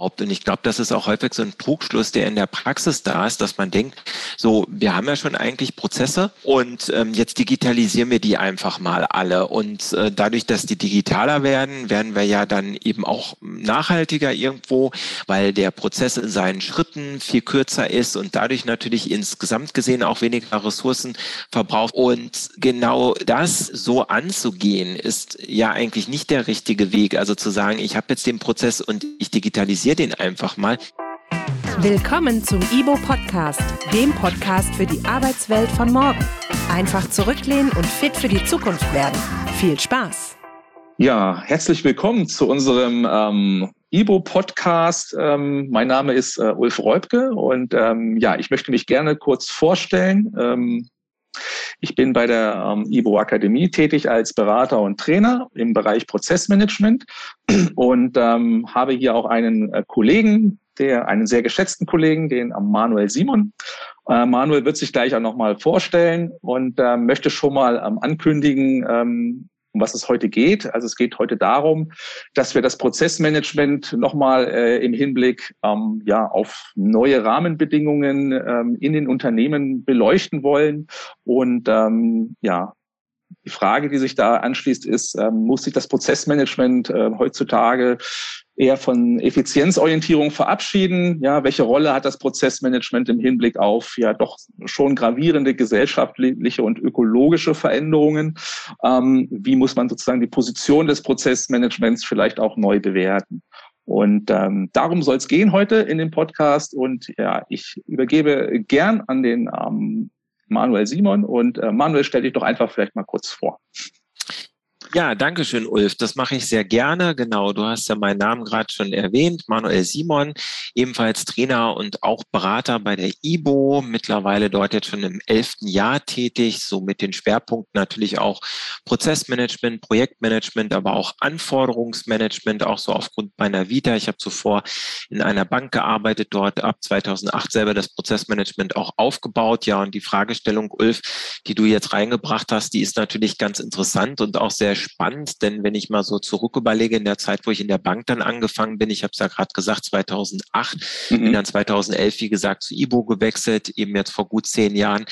Und ich glaube, das ist auch häufig so ein Trugschluss, der in der Praxis da ist, dass man denkt, so, wir haben ja schon eigentlich Prozesse und ähm, jetzt digitalisieren wir die einfach mal alle. Und äh, dadurch, dass die digitaler werden, werden wir ja dann eben auch nachhaltiger irgendwo, weil der Prozess in seinen Schritten viel kürzer ist und dadurch natürlich insgesamt gesehen auch weniger Ressourcen verbraucht. Und genau das so anzugehen, ist ja eigentlich nicht der richtige Weg. Also zu sagen, ich habe jetzt den Prozess und ich digitalisiere Organisier den einfach mal. Willkommen zum IBO Podcast, dem Podcast für die Arbeitswelt von morgen. Einfach zurücklehnen und fit für die Zukunft werden. Viel Spaß! Ja, herzlich willkommen zu unserem ähm, IBO-Podcast. Ähm, mein Name ist äh, Ulf Reubke und ähm, ja, ich möchte mich gerne kurz vorstellen. Ähm, ich bin bei der ähm, IBO Akademie tätig als Berater und Trainer im Bereich Prozessmanagement und ähm, habe hier auch einen äh, Kollegen, der einen sehr geschätzten Kollegen, den ähm, Manuel Simon. Äh, Manuel wird sich gleich auch nochmal vorstellen und äh, möchte schon mal ähm, ankündigen, ähm, um was es heute geht. Also es geht heute darum, dass wir das Prozessmanagement nochmal äh, im Hinblick ähm, ja, auf neue Rahmenbedingungen ähm, in den Unternehmen beleuchten wollen. Und ähm, ja, die Frage, die sich da anschließt, ist, ähm, muss sich das Prozessmanagement äh, heutzutage eher von Effizienzorientierung verabschieden. Ja, welche Rolle hat das Prozessmanagement im Hinblick auf ja doch schon gravierende gesellschaftliche und ökologische Veränderungen? Ähm, wie muss man sozusagen die Position des Prozessmanagements vielleicht auch neu bewerten? Und ähm, darum soll es gehen heute in dem Podcast. Und ja, ich übergebe gern an den ähm, Manuel Simon. Und äh, Manuel, stell dich doch einfach vielleicht mal kurz vor. Ja, danke schön, Ulf. Das mache ich sehr gerne. Genau, du hast ja meinen Namen gerade schon erwähnt. Manuel Simon, ebenfalls Trainer und auch Berater bei der IBO, mittlerweile dort jetzt schon im elften Jahr tätig, so mit den Schwerpunkten natürlich auch Prozessmanagement, Projektmanagement, aber auch Anforderungsmanagement, auch so aufgrund meiner Vita. Ich habe zuvor in einer Bank gearbeitet, dort ab 2008 selber das Prozessmanagement auch aufgebaut. Ja, und die Fragestellung, Ulf, die du jetzt reingebracht hast, die ist natürlich ganz interessant und auch sehr spannend, denn wenn ich mal so zurück überlege, in der Zeit, wo ich in der Bank dann angefangen bin, ich habe es ja gerade gesagt, 2008, mhm. bin dann 2011, wie gesagt, zu IBO gewechselt, eben jetzt vor gut zehn Jahren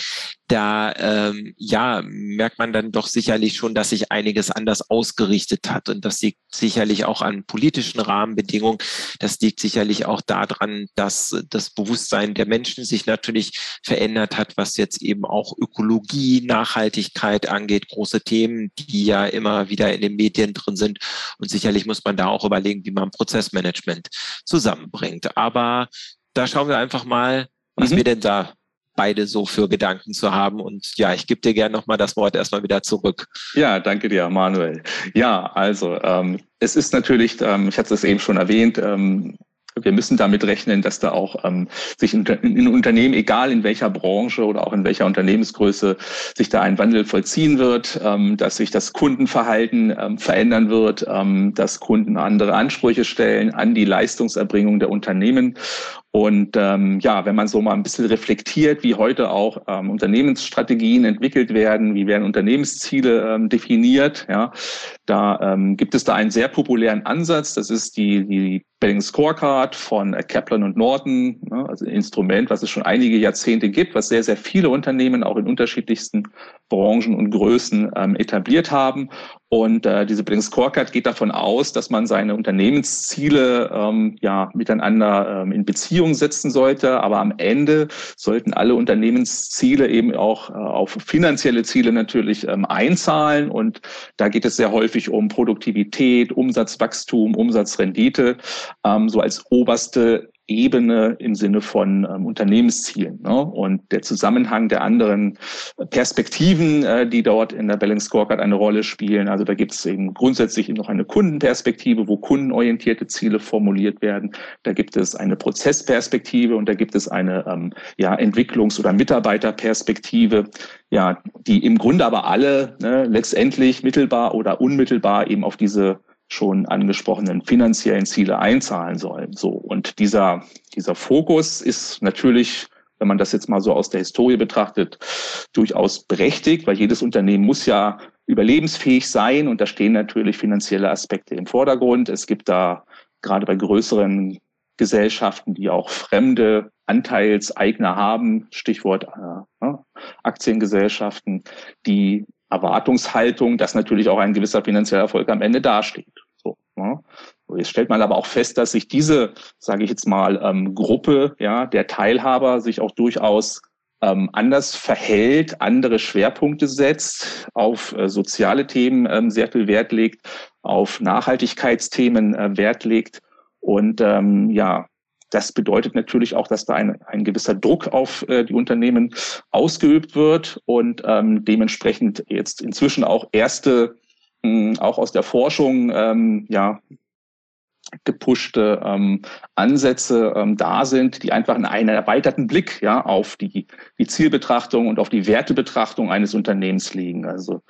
da ähm, ja merkt man dann doch sicherlich schon, dass sich einiges anders ausgerichtet hat und das liegt sicherlich auch an politischen Rahmenbedingungen. Das liegt sicherlich auch daran, dass das Bewusstsein der Menschen sich natürlich verändert hat, was jetzt eben auch Ökologie, Nachhaltigkeit angeht, große Themen, die ja immer wieder in den Medien drin sind und sicherlich muss man da auch überlegen, wie man Prozessmanagement zusammenbringt. Aber da schauen wir einfach mal, was mhm. wir denn da beide so für Gedanken zu haben. Und ja, ich gebe dir gerne nochmal das Wort erstmal wieder zurück. Ja, danke dir, Manuel. Ja, also ähm, es ist natürlich, ähm, ich hatte es eben schon erwähnt, ähm, wir müssen damit rechnen, dass da auch ähm, sich in, in, Unternehmen, egal in welcher Branche oder auch in welcher Unternehmensgröße, sich da ein Wandel vollziehen wird, ähm, dass sich das Kundenverhalten ähm, verändern wird, ähm, dass Kunden andere Ansprüche stellen an die Leistungserbringung der Unternehmen und ähm, ja, wenn man so mal ein bisschen reflektiert, wie heute auch ähm, Unternehmensstrategien entwickelt werden, wie werden Unternehmensziele ähm, definiert, ja, da ähm, gibt es da einen sehr populären Ansatz. Das ist die, die Belling Scorecard von Kaplan und Norton, ne, also ein Instrument, was es schon einige Jahrzehnte gibt, was sehr, sehr viele Unternehmen auch in unterschiedlichsten Branchen und Größen ähm, etabliert haben. Und äh, diese Bling Scorecard geht davon aus, dass man seine Unternehmensziele ähm, ja miteinander ähm, in Beziehung setzen sollte. Aber am Ende sollten alle Unternehmensziele eben auch äh, auf finanzielle Ziele natürlich ähm, einzahlen. Und da geht es sehr häufig um Produktivität, Umsatzwachstum, Umsatzrendite, ähm, so als oberste Ebene im Sinne von ähm, Unternehmenszielen. Ne? Und der Zusammenhang der anderen Perspektiven, äh, die dort in der Balance Scorecard eine Rolle spielen. Also da gibt es eben grundsätzlich noch eine Kundenperspektive, wo kundenorientierte Ziele formuliert werden. Da gibt es eine Prozessperspektive und da gibt es eine ähm, ja, Entwicklungs- oder Mitarbeiterperspektive, ja, die im Grunde aber alle ne, letztendlich mittelbar oder unmittelbar eben auf diese schon angesprochenen finanziellen Ziele einzahlen sollen. So. Und dieser, dieser Fokus ist natürlich, wenn man das jetzt mal so aus der Historie betrachtet, durchaus berechtigt, weil jedes Unternehmen muss ja überlebensfähig sein und da stehen natürlich finanzielle Aspekte im Vordergrund. Es gibt da gerade bei größeren Gesellschaften, die auch fremde Anteilseigner haben, Stichwort äh, ne, Aktiengesellschaften, die Erwartungshaltung, dass natürlich auch ein gewisser finanzieller Erfolg am Ende dasteht. So, ne? Jetzt stellt man aber auch fest, dass sich diese, sage ich jetzt mal, ähm, Gruppe ja, der Teilhaber sich auch durchaus ähm, anders verhält, andere Schwerpunkte setzt, auf äh, soziale Themen ähm, sehr viel Wert legt, auf Nachhaltigkeitsthemen äh, Wert legt. Und ähm, ja, das bedeutet natürlich auch, dass da ein, ein gewisser Druck auf äh, die Unternehmen ausgeübt wird und ähm, dementsprechend jetzt inzwischen auch erste, mh, hm, auch aus der Forschung, ähm, ja, gepushte ähm, Ansätze ähm, da sind, die einfach einen erweiterten Blick ja auf die, die Zielbetrachtung und auf die Wertebetrachtung eines Unternehmens legen. Also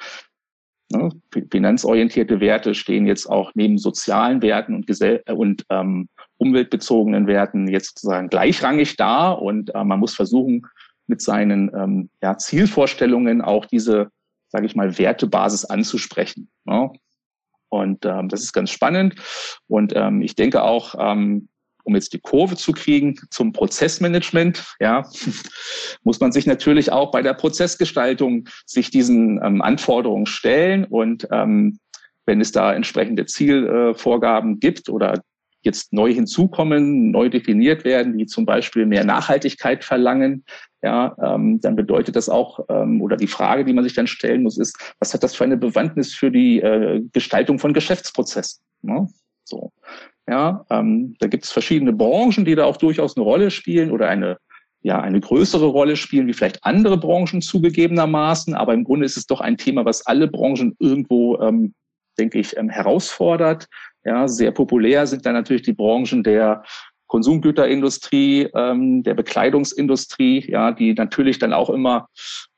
ne, finanzorientierte Werte stehen jetzt auch neben sozialen Werten und, Gesell und ähm, umweltbezogenen Werten jetzt sozusagen gleichrangig da und äh, man muss versuchen, mit seinen ähm, ja, Zielvorstellungen auch diese, sage ich mal, Wertebasis anzusprechen. Ne? Und ähm, das ist ganz spannend. Und ähm, ich denke auch, ähm, um jetzt die Kurve zu kriegen zum Prozessmanagement, ja, muss man sich natürlich auch bei der Prozessgestaltung sich diesen ähm, Anforderungen stellen. Und ähm, wenn es da entsprechende Zielvorgaben äh, gibt oder jetzt neu hinzukommen, neu definiert werden, die zum Beispiel mehr Nachhaltigkeit verlangen, ja, ähm, dann bedeutet das auch, ähm, oder die Frage, die man sich dann stellen muss, ist, was hat das für eine Bewandtnis für die äh, Gestaltung von Geschäftsprozessen? Ne? So, ja, ähm, da gibt es verschiedene Branchen, die da auch durchaus eine Rolle spielen oder eine ja eine größere Rolle spielen wie vielleicht andere Branchen zugegebenermaßen, aber im Grunde ist es doch ein Thema, was alle Branchen irgendwo, ähm, denke ich, ähm, herausfordert. Ja, sehr populär sind da natürlich die Branchen der Konsumgüterindustrie, ähm, der Bekleidungsindustrie, ja, die natürlich dann auch immer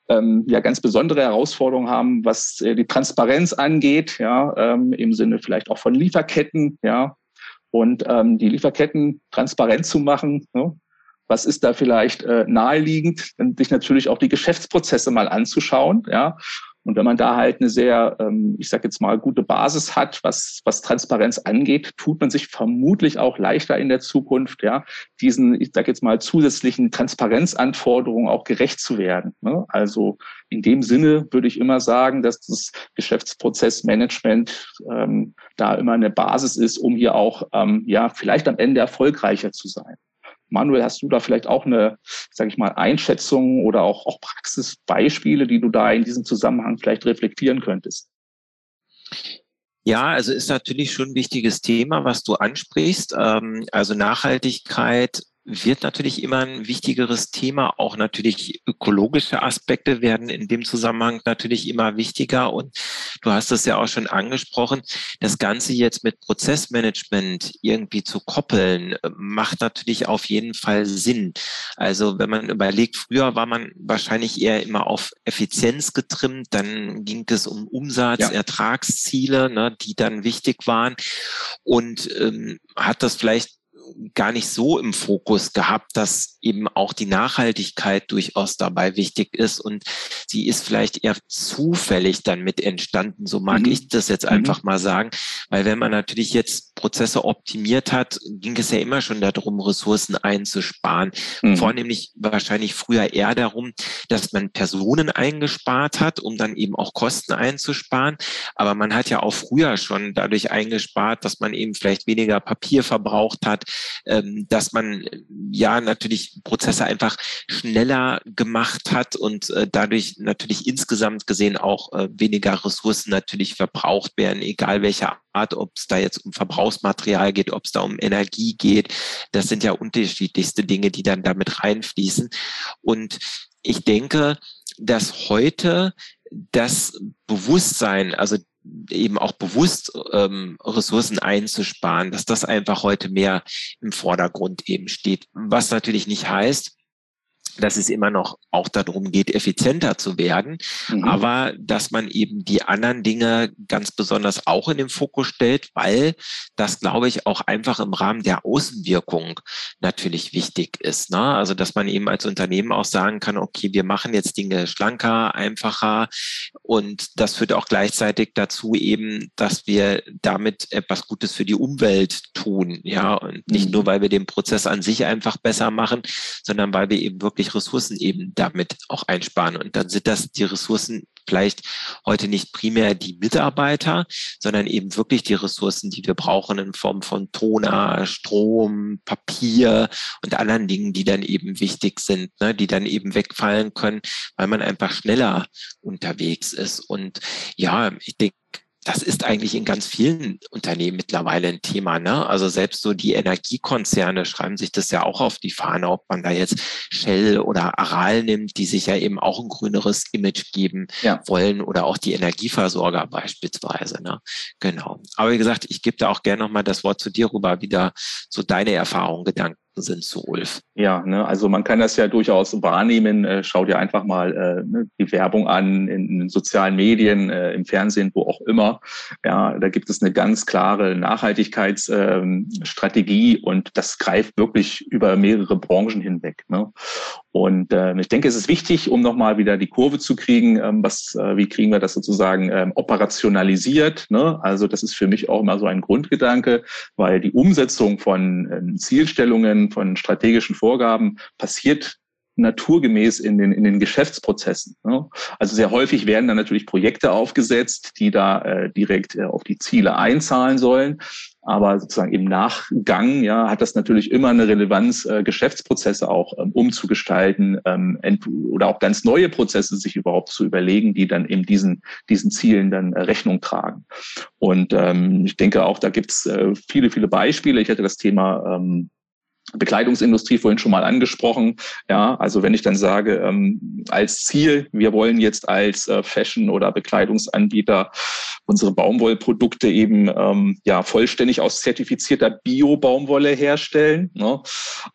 ähm, ja ganz besondere Herausforderungen haben, was äh, die Transparenz angeht, ja, ähm, im Sinne vielleicht auch von Lieferketten, ja, und ähm, die Lieferketten transparent zu machen. Ne? Was ist da vielleicht äh, naheliegend, sich natürlich auch die Geschäftsprozesse mal anzuschauen, ja, und wenn man da halt eine sehr, ähm, ich sage jetzt mal, gute Basis hat, was, was Transparenz angeht, tut man sich vermutlich auch leichter in der Zukunft, ja, diesen, ich sage jetzt mal, zusätzlichen Transparenzanforderungen auch gerecht zu werden. Ne? Also in dem Sinne würde ich immer sagen, dass das Geschäftsprozessmanagement ähm, da immer eine Basis ist, um hier auch ähm, ja vielleicht am Ende erfolgreicher zu sein. Manuel, hast du da vielleicht auch eine, sage ich mal, Einschätzung oder auch, auch Praxisbeispiele, die du da in diesem Zusammenhang vielleicht reflektieren könntest? Ja, also ist natürlich schon ein wichtiges Thema, was du ansprichst. Ähm, also Nachhaltigkeit wird natürlich immer ein wichtigeres Thema. Auch natürlich ökologische Aspekte werden in dem Zusammenhang natürlich immer wichtiger. Und du hast es ja auch schon angesprochen, das Ganze jetzt mit Prozessmanagement irgendwie zu koppeln, macht natürlich auf jeden Fall Sinn. Also wenn man überlegt, früher war man wahrscheinlich eher immer auf Effizienz getrimmt, dann ging es um Umsatz, ja. Ertragsziele, ne, die dann wichtig waren und ähm, hat das vielleicht gar nicht so im Fokus gehabt, dass eben auch die Nachhaltigkeit durchaus dabei wichtig ist und sie ist vielleicht eher zufällig dann mit entstanden. So mag mhm. ich das jetzt mhm. einfach mal sagen, weil wenn man natürlich jetzt Prozesse optimiert hat, ging es ja immer schon darum, Ressourcen einzusparen. Mhm. Vornehmlich wahrscheinlich früher eher darum, dass man Personen eingespart hat, um dann eben auch Kosten einzusparen. Aber man hat ja auch früher schon dadurch eingespart, dass man eben vielleicht weniger Papier verbraucht hat, ähm, dass man ja natürlich Prozesse einfach schneller gemacht hat und äh, dadurch natürlich insgesamt gesehen auch äh, weniger Ressourcen natürlich verbraucht werden, egal welcher Art, ob es da jetzt um Verbrauchsmaterial geht, ob es da um Energie geht. Das sind ja unterschiedlichste Dinge, die dann damit reinfließen. Und ich denke, dass heute das Bewusstsein, also eben auch bewusst ähm, Ressourcen einzusparen, dass das einfach heute mehr im Vordergrund eben steht. Was natürlich nicht heißt, dass es immer noch auch darum geht, effizienter zu werden, mhm. aber dass man eben die anderen Dinge ganz besonders auch in den Fokus stellt, weil das, glaube ich, auch einfach im Rahmen der Außenwirkung natürlich wichtig ist. Ne? Also, dass man eben als Unternehmen auch sagen kann, okay, wir machen jetzt Dinge schlanker, einfacher Und das führt auch gleichzeitig dazu eben, dass wir damit etwas Gutes für die Umwelt tun. Ja, und nicht mhm. nur, weil wir den Prozess an sich einfach besser machen, sondern weil wir eben wirklich Ressourcen eben damit auch einsparen. Und dann sind das die Ressourcen vielleicht heute nicht primär die Mitarbeiter, sondern eben wirklich die Ressourcen, die wir brauchen in Form von Toner, Strom, Papier und anderen Dingen, die dann eben wichtig sind, ne, die dann eben wegfallen können, weil man einfach schneller unterwegs ist. Und ja, ich denke, das ist eigentlich in ganz vielen Unternehmen mittlerweile ein Thema. Ne? Also selbst so die Energiekonzerne schreiben sich das ja auch auf die Fahne, ob man da jetzt Shell oder Aral nimmt, die sich ja eben auch ein grüneres Image geben ja. wollen oder auch die Energieversorger beispielsweise. Ne? Genau. Aber wie gesagt, ich gebe da auch gerne nochmal das Wort zu dir rüber, wieder so deine Erfahrungen, Gedanken sind zu Ulf. Ja, ne, also man kann das ja durchaus wahrnehmen. Äh, schau dir einfach mal äh, ne, die Werbung an in, in sozialen Medien, äh, im Fernsehen, wo auch immer. Ja, da gibt es eine ganz klare Nachhaltigkeitsstrategie ähm, und das greift wirklich über mehrere Branchen hinweg. Ne? Und äh, ich denke, es ist wichtig, um nochmal wieder die Kurve zu kriegen, ähm, was, äh, wie kriegen wir das sozusagen ähm, operationalisiert. Ne? Also das ist für mich auch immer so ein Grundgedanke, weil die Umsetzung von ähm, Zielstellungen, von strategischen Vorgaben passiert naturgemäß in den, in den Geschäftsprozessen. Ne? Also sehr häufig werden dann natürlich Projekte aufgesetzt, die da äh, direkt äh, auf die Ziele einzahlen sollen. Aber sozusagen im Nachgang ja, hat das natürlich immer eine Relevanz, äh, Geschäftsprozesse auch ähm, umzugestalten ähm, oder auch ganz neue Prozesse sich überhaupt zu überlegen, die dann eben diesen, diesen Zielen dann äh, Rechnung tragen. Und ähm, ich denke auch, da gibt es äh, viele, viele Beispiele. Ich hatte das Thema ähm, Bekleidungsindustrie vorhin schon mal angesprochen. Ja, also wenn ich dann sage, ähm, als Ziel, wir wollen jetzt als äh, Fashion- oder Bekleidungsanbieter unsere Baumwollprodukte eben ähm, ja vollständig aus zertifizierter Bio-Baumwolle herstellen, ne?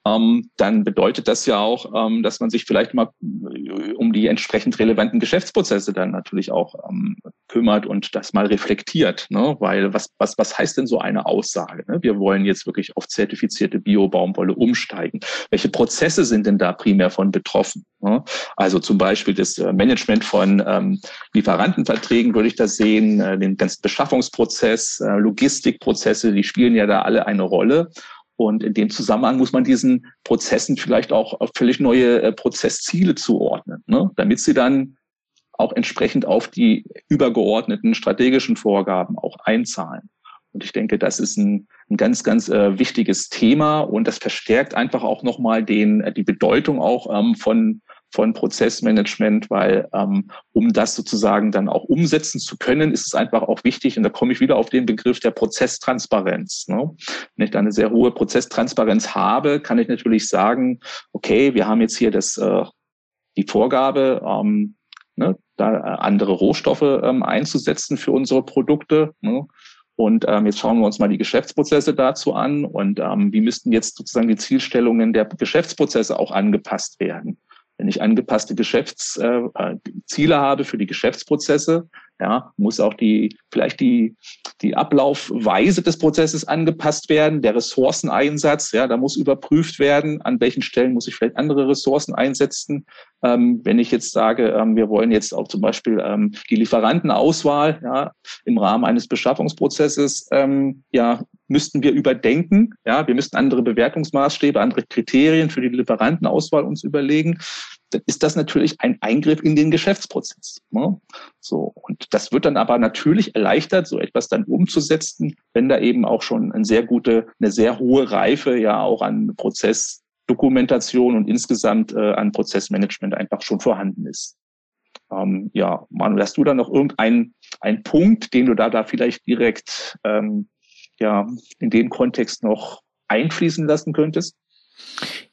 ähm, dann bedeutet das ja auch, ähm, dass man sich vielleicht mal äh, um die entsprechend relevanten Geschäftsprozesse dann natürlich auch ähm, kümmert und das mal reflektiert. Ne? Weil was, was, was heißt denn so eine Aussage? Ne? Wir wollen jetzt wirklich auf zertifizierte Bio-Baumwolle umsteigen. Welche Prozesse sind denn da primär von betroffen? Also zum Beispiel das äh, Management von ähm, Lieferantenverträgen würde ich da sehen, äh, den ganzen Beschaffungsprozess, äh, Logistikprozesse, die spielen ja da alle eine Rolle. Und in dem Zusammenhang muss man diesen Prozessen vielleicht auch völlig neue Prozessziele zuordnen, ne? damit sie dann auch entsprechend auf die übergeordneten strategischen Vorgaben auch einzahlen. Und ich denke, das ist ein, ein ganz, ganz äh, wichtiges Thema und das verstärkt einfach auch nochmal den, äh, die Bedeutung auch ähm, von von Prozessmanagement, weil ähm, um das sozusagen dann auch umsetzen zu können, ist es einfach auch wichtig, und da komme ich wieder auf den Begriff der Prozesstransparenz. Ne? Wenn ich da eine sehr hohe Prozesstransparenz habe, kann ich natürlich sagen, okay, wir haben jetzt hier das, äh, die Vorgabe, ähm, ne, da äh, andere Rohstoffe ähm, einzusetzen für unsere Produkte. Ne? Und ähm, jetzt schauen wir uns mal die Geschäftsprozesse dazu an. Und ähm, wie müssten jetzt sozusagen die Zielstellungen der Geschäftsprozesse auch angepasst werden? Wenn ich angepasste Geschäftsziele äh, habe für die Geschäftsprozesse, ja, muss auch die, vielleicht die, die Ablaufweise des Prozesses angepasst werden, der Ressourceneinsatz, ja, da muss überprüft werden, an welchen Stellen muss ich vielleicht andere Ressourcen einsetzen. Ähm, wenn ich jetzt sage, ähm, wir wollen jetzt auch zum Beispiel ähm, die Lieferantenauswahl, ja, im Rahmen eines Beschaffungsprozesses, ähm, ja, müssten wir überdenken. Ja, wir müssten andere Bewertungsmaßstäbe, andere Kriterien für die Lieferantenauswahl uns überlegen dann ist das natürlich ein Eingriff in den Geschäftsprozess. Ne? So. Und das wird dann aber natürlich erleichtert, so etwas dann umzusetzen, wenn da eben auch schon eine sehr gute, eine sehr hohe Reife ja auch an Prozessdokumentation und insgesamt äh, an Prozessmanagement einfach schon vorhanden ist. Ähm, ja, Manuel, hast du da noch irgendeinen einen Punkt, den du da, da vielleicht direkt ähm, ja, in dem Kontext noch einfließen lassen könntest?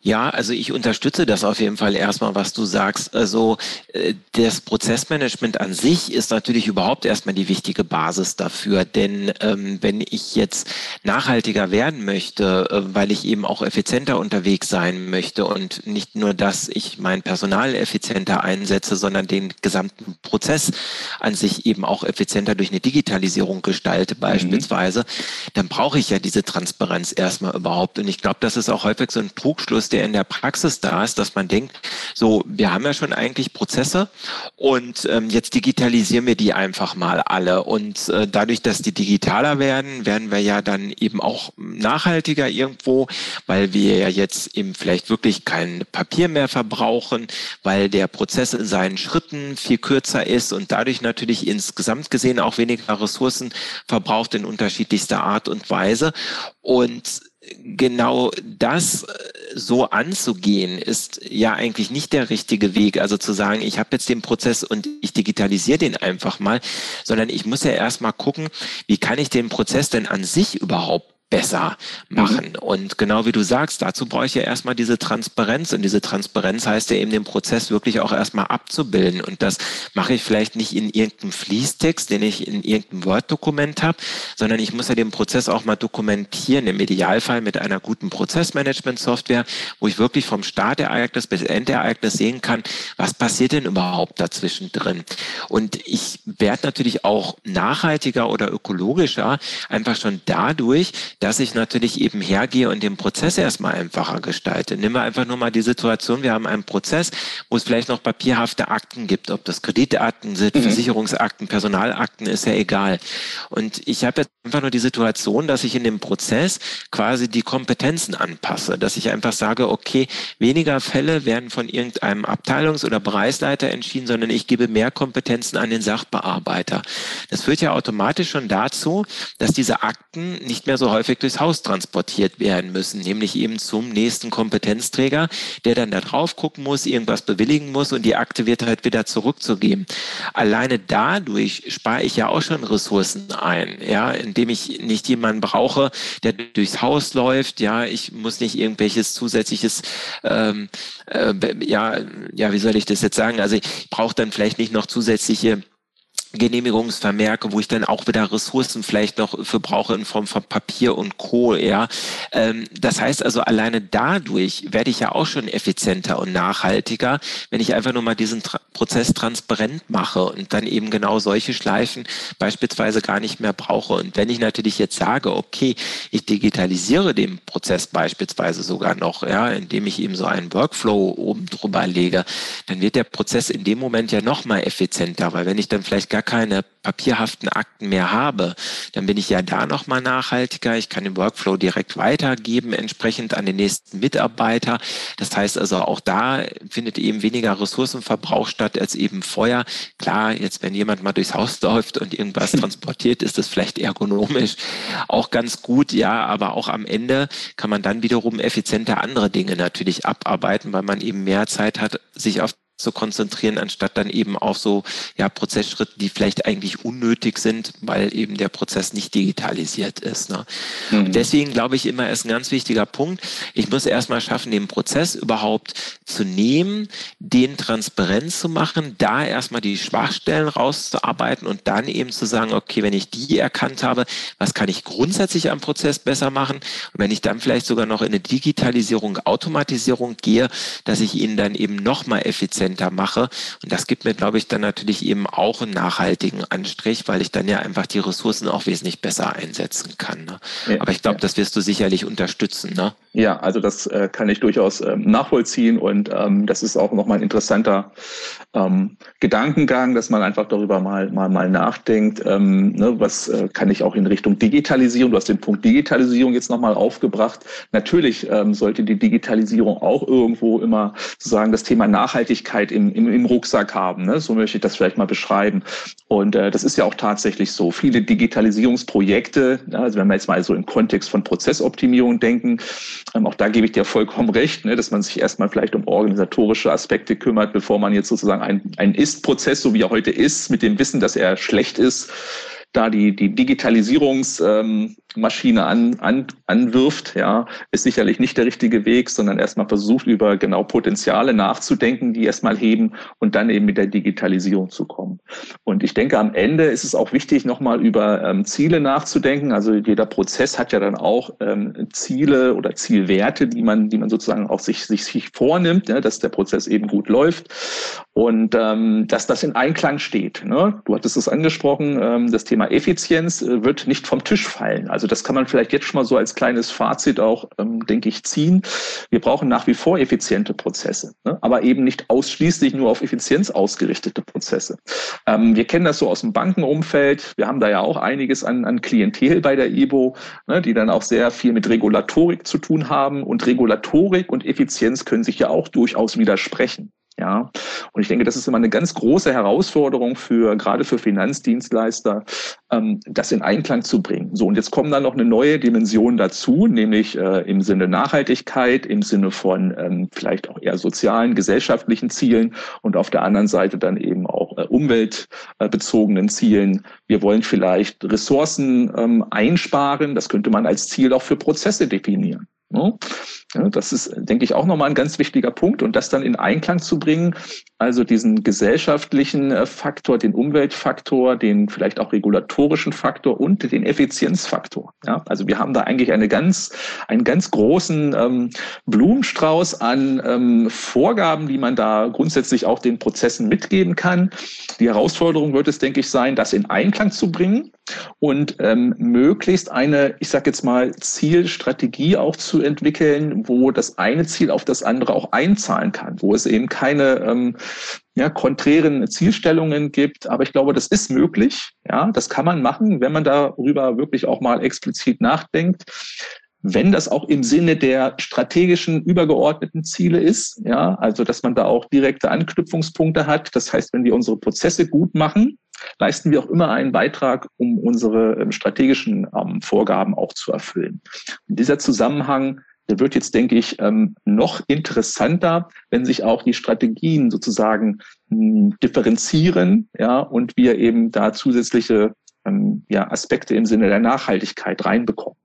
Ja, also ich unterstütze das auf jeden Fall erstmal, was du sagst. Also äh, das Prozessmanagement an sich ist natürlich überhaupt erstmal die wichtige Basis dafür. Denn ähm, wenn ich jetzt nachhaltiger werden möchte, äh, weil ich eben auch effizienter unterwegs sein möchte und nicht nur, dass ich mein Personal effizienter einsetze, sondern den gesamten Prozess an sich eben auch effizienter durch eine Digitalisierung gestalte mhm. beispielsweise, mhm. dann brauche ich ja diese Transparenz erstmal überhaupt. Und ich glaube, das ist auch häufig so Trugschluss, der in der Praxis da ist, dass man denkt, so, wir haben ja schon eigentlich Prozesse und ähm, jetzt digitalisieren wir die einfach mal alle. Und äh, dadurch, dass die digitaler werden, werden wir ja dann eben auch nachhaltiger irgendwo, weil wir ja jetzt eben vielleicht wirklich kein Papier mehr verbrauchen, weil der Prozess in seinen Schritten viel kürzer ist und dadurch natürlich insgesamt gesehen auch weniger Ressourcen verbraucht in unterschiedlichster Art und Weise. Und genau das äh, so anzugehen, ist ja eigentlich nicht der richtige Weg. Also zu sagen, ich habe jetzt den Prozess und ich digitalisiere den einfach mal, sondern ich muss ja erstmal gucken, wie kann ich den Prozess denn an sich überhaupt besser machen. Mhm. Und genau wie du sagst, dazu brauche ich ja erstmal diese Transparenz. Und diese Transparenz heißt ja eben den Prozess wirklich auch erstmal abzubilden. Und das mache ich vielleicht nicht in irgendeinem Fließtext, den ich in irgendeinem Word-Dokument habe, sondern ich muss ja den Prozess auch mal dokumentieren, im Idealfall mit einer guten Prozessmanagement-Software, wo ich wirklich vom Startereignis bis Endereignis sehen kann, was passiert denn überhaupt dazwischen drin. Und ich werde natürlich auch nachhaltiger oder ökologischer, einfach schon dadurch, dass ich natürlich eben hergehe und den Prozess erstmal einfacher gestalte. Nehmen wir einfach nur mal die Situation, wir haben einen Prozess, wo es vielleicht noch papierhafte Akten gibt, ob das Kreditakten sind, mhm. Versicherungsakten, Personalakten, ist ja egal. Und ich habe jetzt einfach nur die Situation, dass ich in dem Prozess quasi die Kompetenzen anpasse, dass ich einfach sage, okay, weniger Fälle werden von irgendeinem Abteilungs- oder Bereichsleiter entschieden, sondern ich gebe mehr Kompetenzen an den Sachbearbeiter. Das führt ja automatisch schon dazu, dass diese Akten nicht mehr so häufig häufig durchs Haus transportiert werden müssen, nämlich eben zum nächsten Kompetenzträger, der dann da drauf gucken muss, irgendwas bewilligen muss und die Akte wird halt wieder zurückzugeben. Alleine dadurch spare ich ja auch schon Ressourcen ein, ja, indem ich nicht jemanden brauche, der durchs Haus läuft, ja, ich muss nicht irgendwelches zusätzliches, ähm, äh, ja, ja, wie soll ich das jetzt sagen? Also ich brauche dann vielleicht nicht noch zusätzliche Genehmigungsvermerke, wo ich dann auch wieder Ressourcen vielleicht noch für brauche in Form von Papier und Co. Ja, ähm, das heißt also alleine dadurch werde ich ja auch schon effizienter und nachhaltiger, wenn ich einfach nur mal diesen Tra Prozess transparent mache und dann eben genau solche Schleifen beispielsweise gar nicht mehr brauche. Und wenn ich natürlich jetzt sage, okay, ich digitalisiere den Prozess beispielsweise sogar noch, ja, indem ich eben so einen Workflow oben drüber lege, dann wird der Prozess in dem Moment ja noch mal effizienter, weil wenn ich dann vielleicht gar gar keine papierhaften Akten mehr habe, dann bin ich ja da nochmal nachhaltiger. Ich kann den Workflow direkt weitergeben, entsprechend an den nächsten Mitarbeiter. Das heißt also auch da findet eben weniger Ressourcenverbrauch statt als eben vorher. Klar, jetzt wenn jemand mal durchs Haus läuft und irgendwas transportiert, ist das vielleicht ergonomisch auch ganz gut, ja, aber auch am Ende kann man dann wiederum effizienter andere Dinge natürlich abarbeiten, weil man eben mehr Zeit hat, sich auf zu konzentrieren, anstatt dann eben auf so ja, Prozessschritte, die vielleicht eigentlich unnötig sind, weil eben der Prozess nicht digitalisiert ist. Ne? Mhm. deswegen glaube ich immer, ist ein ganz wichtiger Punkt. Ich muss erstmal schaffen, den Prozess überhaupt zu nehmen, den transparent zu machen, da erstmal die Schwachstellen rauszuarbeiten und dann eben zu sagen, okay, wenn ich die erkannt habe, was kann ich grundsätzlich am Prozess besser machen? Und wenn ich dann vielleicht sogar noch in eine Digitalisierung, Automatisierung gehe, dass ich ihn dann eben nochmal effizient effizienter mache. Und das gibt mir, glaube ich, dann natürlich eben auch einen nachhaltigen Anstrich, weil ich dann ja einfach die Ressourcen auch wesentlich besser einsetzen kann. Ne? Ja, Aber ich glaube, ja. das wirst du sicherlich unterstützen. Ne? Ja, also das äh, kann ich durchaus ähm, nachvollziehen und ähm, das ist auch nochmal ein interessanter ähm, Gedankengang, dass man einfach darüber mal mal mal nachdenkt, ähm, ne, was äh, kann ich auch in Richtung Digitalisierung. Du hast den Punkt Digitalisierung jetzt nochmal aufgebracht. Natürlich ähm, sollte die Digitalisierung auch irgendwo immer sozusagen das Thema Nachhaltigkeit im, im, im Rucksack haben. Ne? So möchte ich das vielleicht mal beschreiben. Und äh, das ist ja auch tatsächlich so. Viele Digitalisierungsprojekte, ja, also wenn wir jetzt mal so im Kontext von Prozessoptimierung denken, ähm, auch da gebe ich dir vollkommen recht, ne, dass man sich erstmal vielleicht um organisatorische Aspekte kümmert, bevor man jetzt sozusagen einen Ist-Prozess, so wie er heute ist, mit dem Wissen, dass er schlecht ist, da die, die Digitalisierungsmaschine an, an, anwirft, ja, ist sicherlich nicht der richtige Weg, sondern erstmal versucht, über genau Potenziale nachzudenken, die erstmal heben und dann eben mit der Digitalisierung zu kommen. Und ich denke, am Ende ist es auch wichtig, nochmal über ähm, Ziele nachzudenken. Also jeder Prozess hat ja dann auch ähm, Ziele oder Zielwerte, die man, die man sozusagen auch sich, sich, sich vornimmt, ja, dass der Prozess eben gut läuft. Und ähm, dass das in Einklang steht. Ne? Du hattest es angesprochen, ähm, das Thema Effizienz äh, wird nicht vom Tisch fallen. Also das kann man vielleicht jetzt schon mal so als kleines Fazit auch, ähm, denke ich, ziehen. Wir brauchen nach wie vor effiziente Prozesse, ne? aber eben nicht ausschließlich nur auf Effizienz ausgerichtete Prozesse. Ähm, wir kennen das so aus dem Bankenumfeld. Wir haben da ja auch einiges an, an Klientel bei der IBO, ne, die dann auch sehr viel mit Regulatorik zu tun haben. Und Regulatorik und Effizienz können sich ja auch durchaus widersprechen. Ja, und ich denke, das ist immer eine ganz große Herausforderung für gerade für Finanzdienstleister, ähm, das in Einklang zu bringen. So und jetzt kommen dann noch eine neue Dimension dazu, nämlich äh, im Sinne Nachhaltigkeit, im Sinne von ähm, vielleicht auch eher sozialen, gesellschaftlichen Zielen und auf der anderen Seite dann eben auch äh, umweltbezogenen Zielen. Wir wollen vielleicht Ressourcen ähm, einsparen. Das könnte man als Ziel auch für Prozesse definieren. Ne? Das ist, denke ich, auch nochmal ein ganz wichtiger Punkt und das dann in Einklang zu bringen, also diesen gesellschaftlichen äh, Faktor, den Umweltfaktor, den vielleicht auch regulatorischen Faktor und den Effizienzfaktor. Ja, also wir haben da eigentlich eine ganz, einen ganz großen ähm, Blumenstrauß an ähm, Vorgaben, die man da grundsätzlich auch den Prozessen mitgeben kann. Die Herausforderung wird es, denke ich, sein, das in Einklang zu bringen und ähm, möglichst eine, ich sage jetzt mal, Zielstrategie auch zu entwickeln, wo das eine Ziel auf das andere auch einzahlen kann, wo es eben keine ähm, ja, konträren Zielstellungen gibt. Aber ich glaube, das ist möglich. Ja, das kann man machen, wenn man darüber wirklich auch mal explizit nachdenkt wenn das auch im Sinne der strategischen übergeordneten Ziele ist, ja, also dass man da auch direkte Anknüpfungspunkte hat. Das heißt, wenn wir unsere Prozesse gut machen, leisten wir auch immer einen Beitrag, um unsere ähm, strategischen ähm, Vorgaben auch zu erfüllen. In dieser Zusammenhang der wird jetzt, denke ich, ähm, noch interessanter, wenn sich auch die Strategien sozusagen hm, differenzieren, ja, und wir eben da zusätzliche ähm, ja, Aspekte im Sinne der Nachhaltigkeit reinbekommen.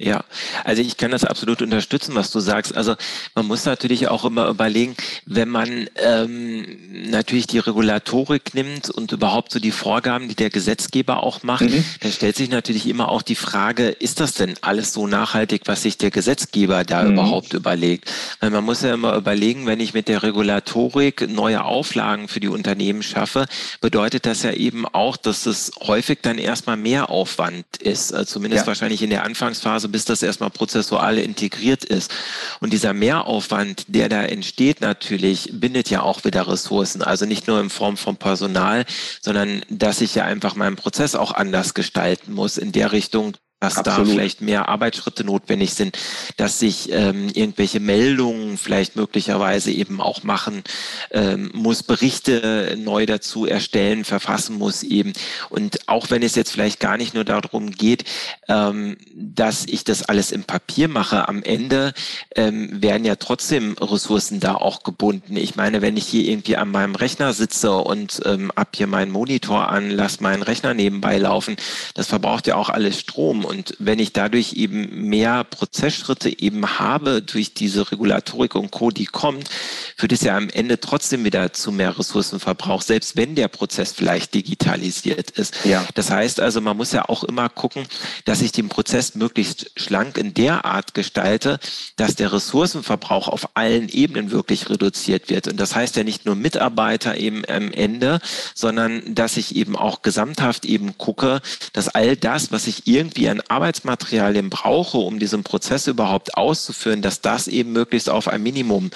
Ja, also ich kann das absolut unterstützen, was du sagst. Also man muss natürlich auch immer überlegen, wenn man ähm, natürlich die Regulatorik nimmt und überhaupt so die Vorgaben, die der Gesetzgeber auch macht, mhm. dann stellt sich natürlich immer auch die Frage, ist das denn alles so nachhaltig, was sich der Gesetzgeber da mhm. überhaupt überlegt? Weil man muss ja immer überlegen, wenn ich mit der Regulatorik neue Auflagen für die Unternehmen schaffe, bedeutet das ja eben auch, dass es häufig dann erstmal mehr Aufwand ist, also zumindest ja. wahrscheinlich in der Anfangsphase bis das erstmal prozessual integriert ist. Und dieser Mehraufwand, der da entsteht natürlich, bindet ja auch wieder Ressourcen. Also nicht nur in Form von Personal, sondern dass ich ja einfach meinen Prozess auch anders gestalten muss in der Richtung, dass Absolut. da vielleicht mehr Arbeitsschritte notwendig sind, dass sich ähm, irgendwelche Meldungen vielleicht möglicherweise eben auch machen ähm, muss, Berichte neu dazu erstellen, verfassen muss eben. Und auch wenn es jetzt vielleicht gar nicht nur darum geht, ähm, dass ich das alles im Papier mache, am Ende ähm, werden ja trotzdem Ressourcen da auch gebunden. Ich meine, wenn ich hier irgendwie an meinem Rechner sitze und ähm, ab hier meinen Monitor an, lass meinen Rechner nebenbei laufen, das verbraucht ja auch alles Strom. Und wenn ich dadurch eben mehr Prozessschritte eben habe durch diese Regulatorik und Co., die kommt, führt es ja am Ende trotzdem wieder zu mehr Ressourcenverbrauch, selbst wenn der Prozess vielleicht digitalisiert ist. Ja. Das heißt also, man muss ja auch immer gucken, dass ich den Prozess möglichst schlank in der Art gestalte, dass der Ressourcenverbrauch auf allen Ebenen wirklich reduziert wird. Und das heißt ja nicht nur Mitarbeiter eben am Ende, sondern dass ich eben auch gesamthaft eben gucke, dass all das, was ich irgendwie an Arbeitsmaterialien brauche, um diesen Prozess überhaupt auszuführen, dass das eben möglichst auf ein Minimum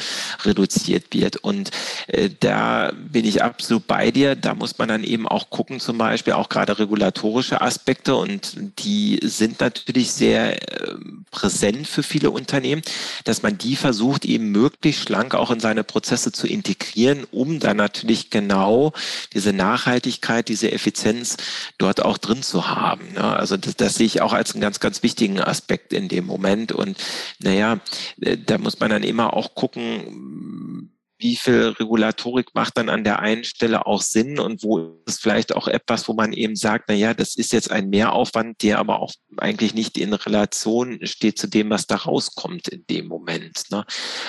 reduziert wird. Und äh, da bin ich absolut bei dir. Da muss man dann eben auch gucken, zum Beispiel auch gerade regulatorische Aspekte und die sind natürlich sehr äh, präsent für viele Unternehmen, dass man die versucht eben möglichst schlank auch in seine Prozesse zu integrieren, um dann natürlich genau diese Nachhaltigkeit, diese Effizienz dort auch drin zu haben. Ne? Also das, das sehe ich auch als einen ganz, ganz wichtigen Aspekt in dem Moment. Und naja, äh, da muss man dann immer auch gucken, wie viel Regulatorik macht dann an der einen Stelle auch Sinn und wo ist vielleicht auch etwas, wo man eben sagt, na ja, das ist jetzt ein Mehraufwand, der aber auch eigentlich nicht in Relation steht zu dem, was da rauskommt in dem Moment. Ne?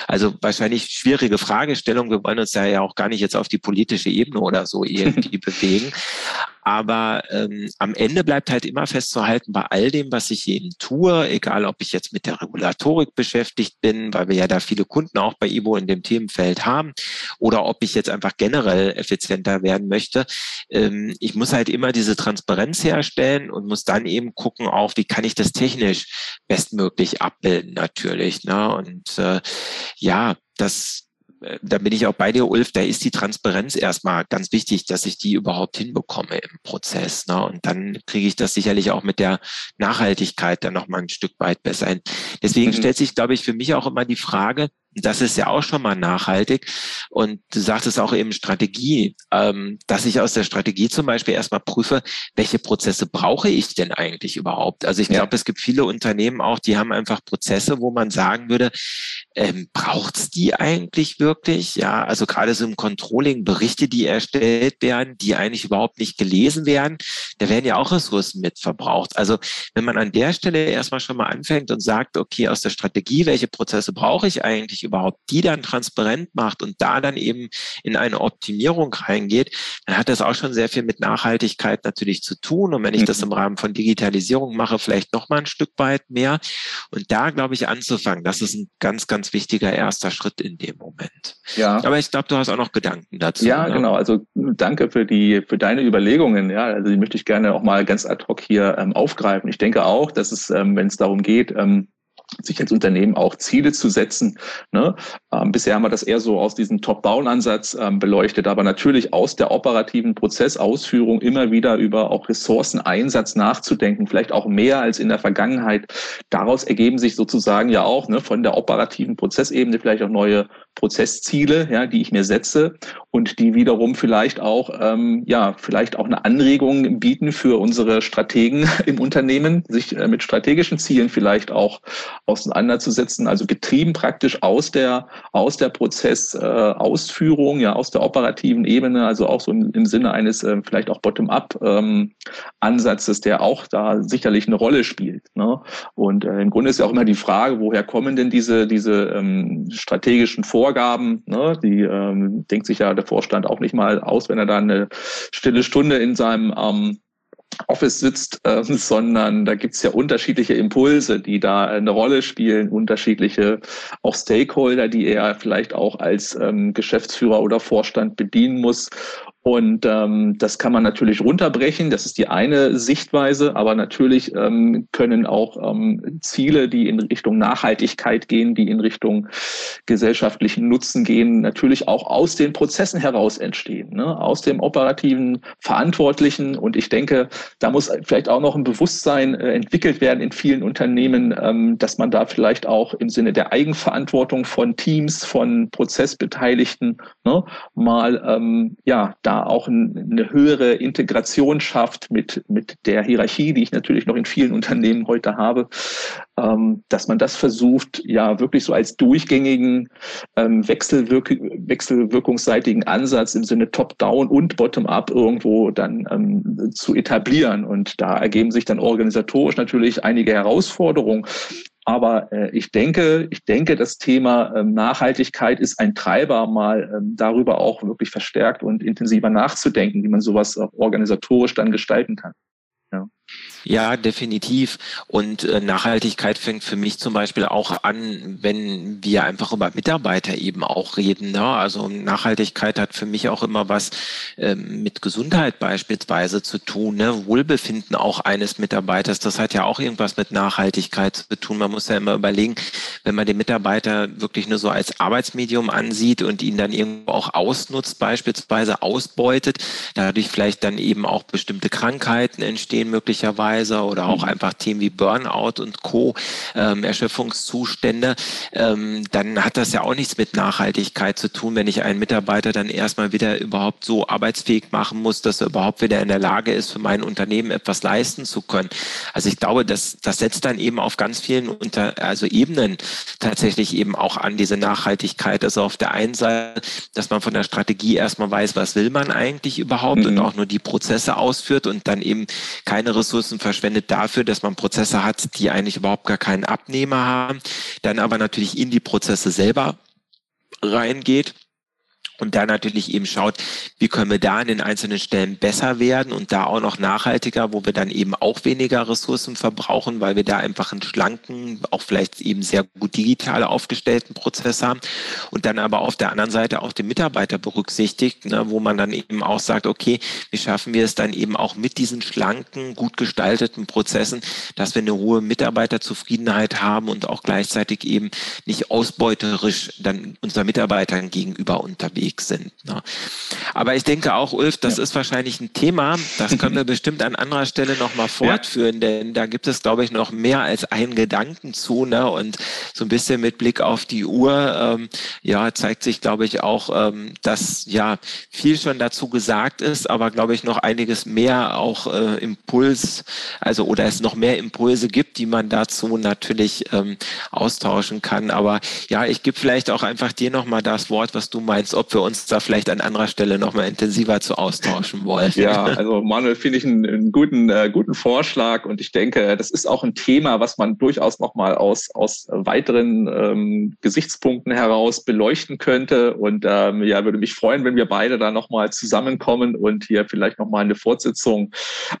Also wahrscheinlich schwierige Fragestellung. Wir wollen uns ja, ja auch gar nicht jetzt auf die politische Ebene oder so irgendwie bewegen. Aber ähm, am Ende bleibt halt immer festzuhalten, bei all dem, was ich eben tue, egal ob ich jetzt mit der Regulatorik beschäftigt bin, weil wir ja da viele Kunden auch bei IBO in dem Themenfeld haben, oder ob ich jetzt einfach generell effizienter werden möchte, ähm, ich muss halt immer diese Transparenz herstellen und muss dann eben gucken, auch wie kann ich das technisch bestmöglich abbilden natürlich. Ne? Und äh, ja, das da bin ich auch bei dir, Ulf, da ist die Transparenz erstmal ganz wichtig, dass ich die überhaupt hinbekomme im Prozess. Ne? Und dann kriege ich das sicherlich auch mit der Nachhaltigkeit dann nochmal ein Stück weit besser hin. Deswegen mhm. stellt sich, glaube ich, für mich auch immer die Frage, das ist ja auch schon mal nachhaltig. Und du sagtest auch eben Strategie, ähm, dass ich aus der Strategie zum Beispiel erstmal prüfe, welche Prozesse brauche ich denn eigentlich überhaupt? Also ich ja. glaube, es gibt viele Unternehmen auch, die haben einfach Prozesse, wo man sagen würde, ähm, braucht es die eigentlich wirklich? Ja, also gerade so im Controlling Berichte, die erstellt werden, die eigentlich überhaupt nicht gelesen werden, da werden ja auch Ressourcen mit verbraucht. Also wenn man an der Stelle erstmal schon mal anfängt und sagt, okay, aus der Strategie, welche Prozesse brauche ich eigentlich überhaupt, die dann transparent macht und da dann eben in eine Optimierung reingeht, dann hat das auch schon sehr viel mit Nachhaltigkeit natürlich zu tun. Und wenn ich das mhm. im Rahmen von Digitalisierung mache, vielleicht noch mal ein Stück weit mehr. Und da, glaube ich, anzufangen, das ist ein ganz, ganz wichtiger erster Schritt in dem Moment. Ja. Aber ich glaube, du hast auch noch Gedanken dazu. Ja, ne? genau. Also danke für die, für deine Überlegungen. Ja, also die möchte ich gerne auch mal ganz ad hoc hier ähm, aufgreifen. Ich denke auch, dass es, ähm, wenn es darum geht, ähm, sich als Unternehmen auch Ziele zu setzen. Ne? Ähm, bisher haben wir das eher so aus diesem Top-Down-Ansatz ähm, beleuchtet, aber natürlich aus der operativen Prozessausführung immer wieder über auch Ressourceneinsatz nachzudenken, vielleicht auch mehr als in der Vergangenheit. Daraus ergeben sich sozusagen ja auch ne, von der operativen Prozessebene vielleicht auch neue Prozessziele, ja, die ich mir setze und die wiederum vielleicht auch, ähm, ja, vielleicht auch eine Anregung bieten für unsere Strategen im Unternehmen, sich äh, mit strategischen Zielen vielleicht auch auseinanderzusetzen. Also getrieben praktisch aus der aus der Prozessausführung, äh, ja, aus der operativen Ebene, also auch so im, im Sinne eines äh, vielleicht auch Bottom-up ähm, der auch da sicherlich eine Rolle spielt. Ne? Und äh, im Grunde ist ja auch immer die Frage, woher kommen denn diese diese ähm, strategischen Vor Vorgaben. Ne? Die ähm, denkt sich ja der Vorstand auch nicht mal aus, wenn er da eine stille Stunde in seinem ähm, Office sitzt, äh, sondern da gibt's ja unterschiedliche Impulse, die da eine Rolle spielen, unterschiedliche auch Stakeholder, die er vielleicht auch als ähm, Geschäftsführer oder Vorstand bedienen muss. Und ähm, das kann man natürlich runterbrechen. Das ist die eine Sichtweise. Aber natürlich ähm, können auch ähm, Ziele, die in Richtung Nachhaltigkeit gehen, die in Richtung gesellschaftlichen Nutzen gehen, natürlich auch aus den Prozessen heraus entstehen, ne? aus dem operativen Verantwortlichen. Und ich denke, da muss vielleicht auch noch ein Bewusstsein äh, entwickelt werden in vielen Unternehmen, ähm, dass man da vielleicht auch im Sinne der Eigenverantwortung von Teams, von Prozessbeteiligten ne, mal ähm, ja da auch eine höhere Integration schafft mit, mit der Hierarchie, die ich natürlich noch in vielen Unternehmen heute habe, ähm, dass man das versucht, ja wirklich so als durchgängigen ähm, Wechselwirk wechselwirkungsseitigen Ansatz im Sinne Top-Down und Bottom-up irgendwo dann ähm, zu etablieren. Und da ergeben sich dann organisatorisch natürlich einige Herausforderungen. Aber äh, ich denke, ich denke, das Thema ähm, Nachhaltigkeit ist ein Treiber, mal ähm, darüber auch wirklich verstärkt und intensiver nachzudenken, wie man sowas organisatorisch dann gestalten kann. Ja. Definitiv. Und äh, Nachhaltigkeit fängt für mich zum Beispiel auch an, wenn wir einfach über Mitarbeiter eben auch reden. Ne? Also Nachhaltigkeit hat für mich auch immer was äh, mit Gesundheit beispielsweise zu tun. Ne? Wohlbefinden auch eines Mitarbeiters, das hat ja auch irgendwas mit Nachhaltigkeit zu tun. Man muss ja immer überlegen, wenn man den Mitarbeiter wirklich nur so als Arbeitsmedium ansieht und ihn dann irgendwo auch ausnutzt, beispielsweise ausbeutet, dadurch vielleicht dann eben auch bestimmte Krankheiten entstehen möglicherweise Wegweiser oder auch mhm. einfach Themen wie Burnout und Co., ähm, Erschöpfungszustände, ähm, dann hat das ja auch nichts mit Nachhaltigkeit zu tun, wenn ich einen Mitarbeiter dann erstmal wieder überhaupt so arbeitsfähig machen muss, dass er überhaupt wieder in der Lage ist, für mein Unternehmen etwas leisten zu können. Also ich glaube, das, das setzt dann eben auf ganz vielen unter, also Ebenen tatsächlich eben auch an diese Nachhaltigkeit. Also auf der einen Seite, dass man von der Strategie erstmal weiß, was will man eigentlich überhaupt mhm. und auch nur die Prozesse ausführt und dann eben keine Ressourcen verschwendet dafür, dass man Prozesse hat, die eigentlich überhaupt gar keinen Abnehmer haben, dann aber natürlich in die Prozesse selber reingeht und da natürlich eben schaut, wie können wir da an den einzelnen Stellen besser werden und da auch noch nachhaltiger, wo wir dann eben auch weniger Ressourcen verbrauchen, weil wir da einfach einen schlanken, auch vielleicht eben sehr gut digital aufgestellten Prozess haben. Und dann aber auf der anderen Seite auch den Mitarbeiter berücksichtigt, ne, wo man dann eben auch sagt, okay, wie schaffen wir es dann eben auch mit diesen schlanken, gut gestalteten Prozessen, dass wir eine hohe Mitarbeiterzufriedenheit haben und auch gleichzeitig eben nicht ausbeuterisch dann unseren Mitarbeitern gegenüber unterwegs unterwegs sind. Ne? Aber ich denke auch, Ulf, das ja. ist wahrscheinlich ein Thema, das können wir bestimmt an anderer Stelle nochmal fortführen, ja. denn da gibt es, glaube ich, noch mehr als einen Gedanken zu. Ne? Und so ein bisschen mit Blick auf die Uhr, ähm, ja, zeigt sich, glaube ich, auch, ähm, dass ja viel schon dazu gesagt ist, aber glaube ich noch einiges mehr auch äh, Impuls, also oder es noch mehr Impulse gibt, die man dazu natürlich ähm, austauschen kann. Aber ja, ich gebe vielleicht auch einfach dir nochmal das Wort, was du meinst, ob wir uns da vielleicht an anderer Stelle nochmal intensiver zu austauschen wollen. Ja, also Manuel finde ich einen, einen guten, äh, guten Vorschlag und ich denke, das ist auch ein Thema, was man durchaus nochmal aus, aus weiteren ähm, Gesichtspunkten heraus beleuchten könnte und ähm, ja, würde mich freuen, wenn wir beide da nochmal zusammenkommen und hier vielleicht nochmal eine Fortsetzung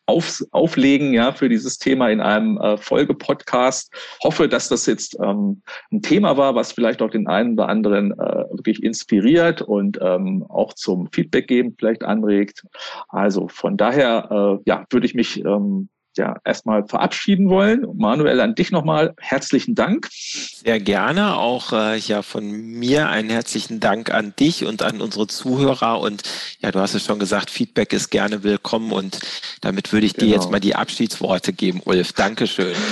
auf, auflegen, ja, für dieses Thema in einem äh, Folgepodcast. Hoffe, dass das jetzt ähm, ein Thema war, was vielleicht auch den einen oder anderen äh, wirklich inspiriert und und ähm, auch zum Feedback geben vielleicht anregt. Also von daher äh, ja, würde ich mich ähm, ja erstmal verabschieden wollen. Manuel, an dich nochmal herzlichen Dank. Sehr gerne. Auch äh, ja von mir einen herzlichen Dank an dich und an unsere Zuhörer. Und ja, du hast es schon gesagt, Feedback ist gerne willkommen. Und damit würde ich genau. dir jetzt mal die Abschiedsworte geben, Ulf. Dankeschön.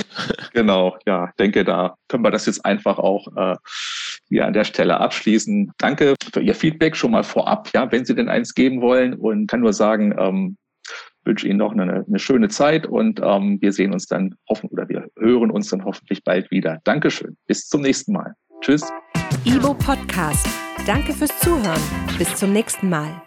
Genau, ja, denke, da können wir das jetzt einfach auch äh, hier an der Stelle abschließen. Danke für Ihr Feedback schon mal vorab, ja, wenn Sie denn eins geben wollen. Und kann nur sagen, ähm, wünsche Ihnen noch eine, eine schöne Zeit und ähm, wir sehen uns dann hoffen oder wir hören uns dann hoffentlich bald wieder. Dankeschön. Bis zum nächsten Mal. Tschüss. Ibo Podcast. Danke fürs Zuhören. Bis zum nächsten Mal.